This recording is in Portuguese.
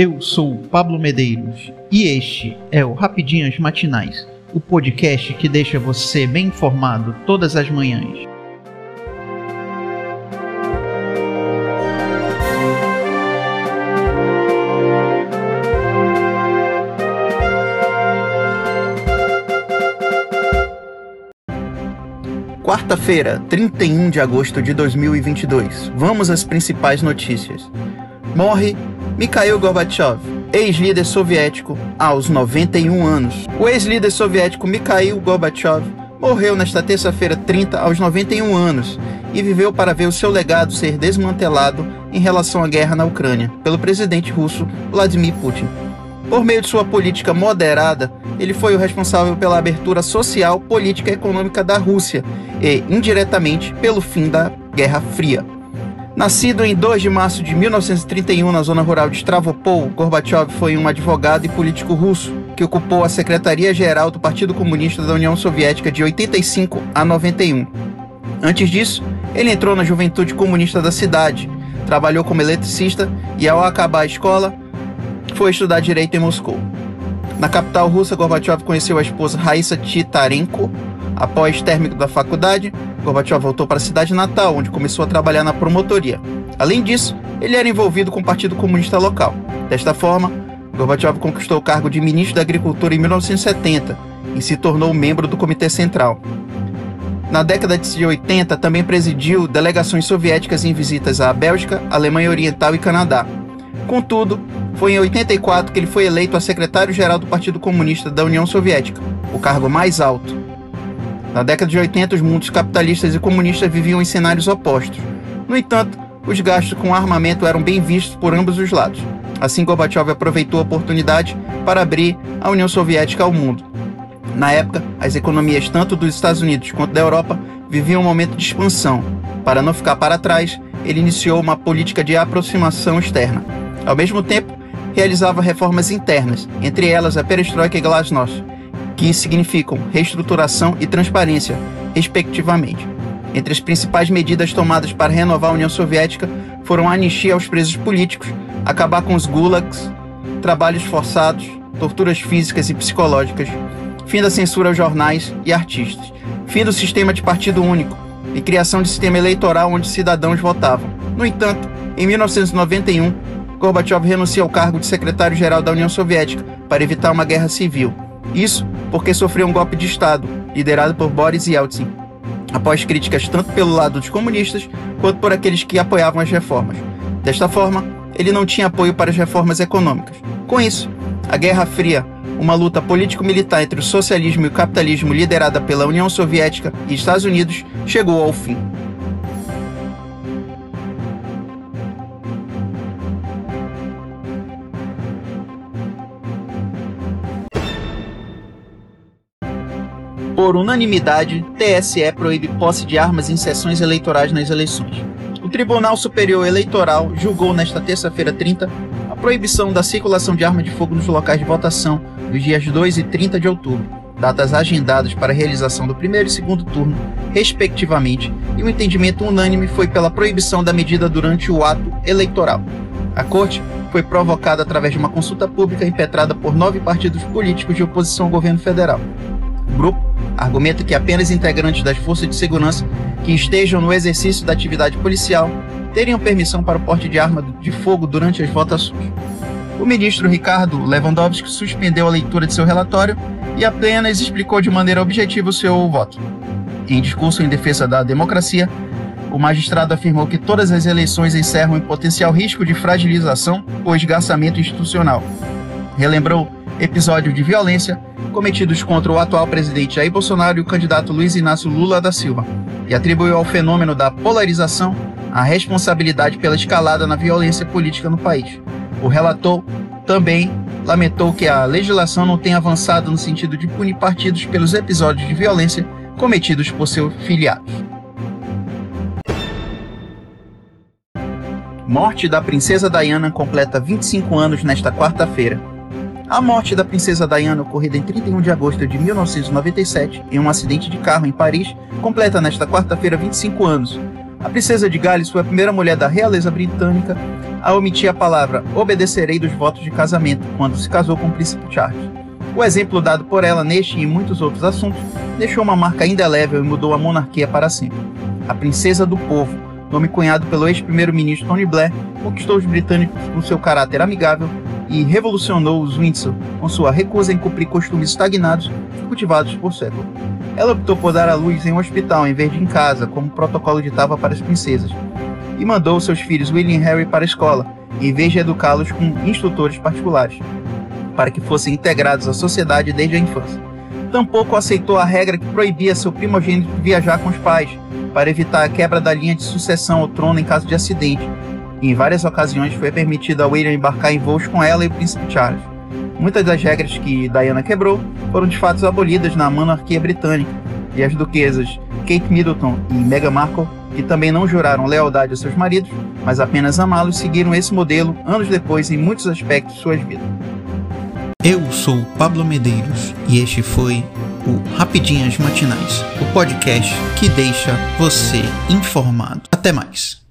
Eu sou Pablo Medeiros e este é o Rapidinhas Matinais, o podcast que deixa você bem informado todas as manhãs. Quarta-feira, 31 de agosto de 2022. Vamos às principais notícias. Morre Mikhail Gorbachev, ex-líder soviético, aos 91 anos. O ex-líder soviético Mikhail Gorbachev morreu nesta terça-feira 30 aos 91 anos e viveu para ver o seu legado ser desmantelado em relação à guerra na Ucrânia pelo presidente russo Vladimir Putin. Por meio de sua política moderada, ele foi o responsável pela abertura social, política e econômica da Rússia e, indiretamente, pelo fim da Guerra Fria. Nascido em 2 de março de 1931 na zona rural de Stavropol, Gorbachev foi um advogado e político russo que ocupou a Secretaria-Geral do Partido Comunista da União Soviética de 85 a 91. Antes disso, ele entrou na Juventude Comunista da cidade, trabalhou como eletricista e, ao acabar a escola, foi estudar direito em Moscou. Na capital russa, Gorbachev conheceu a esposa Raissa Titarenko. Após término da faculdade, Gorbachev voltou para a cidade natal, onde começou a trabalhar na promotoria. Além disso, ele era envolvido com o Partido Comunista local. Desta forma, Gorbachev conquistou o cargo de ministro da Agricultura em 1970 e se tornou membro do Comitê Central. Na década de 80, também presidiu delegações soviéticas em visitas à Bélgica, Alemanha Oriental e Canadá. Contudo, foi em 84 que ele foi eleito a secretário-geral do Partido Comunista da União Soviética, o cargo mais alto. Na década de 80, os mundos capitalistas e comunistas viviam em cenários opostos. No entanto, os gastos com armamento eram bem vistos por ambos os lados. Assim, Gorbachev aproveitou a oportunidade para abrir a União Soviética ao mundo. Na época, as economias tanto dos Estados Unidos quanto da Europa viviam um momento de expansão. Para não ficar para trás, ele iniciou uma política de aproximação externa. Ao mesmo tempo, realizava reformas internas, entre elas a perestroika e glasnost, que significam reestruturação e transparência, respectivamente. Entre as principais medidas tomadas para renovar a União Soviética foram a anistia aos presos políticos, acabar com os gulags, trabalhos forçados, torturas físicas e psicológicas, fim da censura aos jornais e artistas, fim do sistema de partido único e criação de sistema eleitoral onde cidadãos votavam. No entanto, em 1991, Gorbachev renuncia ao cargo de secretário-geral da União Soviética para evitar uma guerra civil. Isso porque sofreu um golpe de Estado, liderado por Boris Yeltsin, após críticas tanto pelo lado dos comunistas quanto por aqueles que apoiavam as reformas. Desta forma, ele não tinha apoio para as reformas econômicas. Com isso, a Guerra Fria, uma luta político-militar entre o socialismo e o capitalismo liderada pela União Soviética e Estados Unidos, chegou ao fim. Por unanimidade, TSE proíbe posse de armas em sessões eleitorais nas eleições. O Tribunal Superior Eleitoral julgou nesta terça-feira 30 a proibição da circulação de arma de fogo nos locais de votação nos dias 2 e 30 de outubro, datas agendadas para a realização do primeiro e segundo turno, respectivamente, e o entendimento unânime foi pela proibição da medida durante o ato eleitoral. A corte foi provocada através de uma consulta pública impetrada por nove partidos políticos de oposição ao governo federal. Grupo argumenta que apenas integrantes das forças de segurança que estejam no exercício da atividade policial teriam permissão para o porte de arma de fogo durante as votações. O ministro Ricardo Lewandowski suspendeu a leitura de seu relatório e apenas explicou de maneira objetiva o seu voto. Em discurso em defesa da democracia, o magistrado afirmou que todas as eleições encerram em potencial risco de fragilização ou esgarçamento institucional. Relembrou episódio de violência cometidos contra o atual presidente Jair Bolsonaro e o candidato Luiz Inácio Lula da Silva, e atribuiu ao fenômeno da polarização a responsabilidade pela escalada na violência política no país. O relator também lamentou que a legislação não tenha avançado no sentido de punir partidos pelos episódios de violência cometidos por seus filiados. Morte da princesa Diana completa 25 anos nesta quarta-feira. A morte da princesa Diana, ocorrida em 31 de agosto de 1997, em um acidente de carro em Paris, completa nesta quarta-feira 25 anos. A princesa de Gales foi a primeira mulher da realeza britânica a omitir a palavra obedecerei dos votos de casamento quando se casou com o príncipe Charles. O exemplo dado por ela neste e muitos outros assuntos deixou uma marca indelével e mudou a monarquia para sempre. A princesa do povo, nome cunhado pelo ex-primeiro-ministro Tony Blair, conquistou os britânicos com seu caráter amigável e revolucionou os Windsor com sua recusa em cumprir costumes estagnados cultivados por séculos. Ela optou por dar à luz em um hospital em vez de em casa, como o protocolo ditava para as princesas, e mandou seus filhos William e Harry para a escola, em vez de educá-los com instrutores particulares, para que fossem integrados à sociedade desde a infância. Tampouco aceitou a regra que proibia seu primogênito viajar com os pais, para evitar a quebra da linha de sucessão ao trono em caso de acidente, e em várias ocasiões foi permitido a William embarcar em voos com ela e o príncipe Charles. Muitas das regras que Diana quebrou foram de fato abolidas na monarquia britânica, e as duquesas Kate Middleton e Meghan Markle, que também não juraram lealdade a seus maridos, mas apenas amá-los, seguiram esse modelo anos depois em muitos aspectos de suas vidas. Eu sou Pablo Medeiros e este foi o Rapidinhas Matinais, o podcast que deixa você informado. Até mais.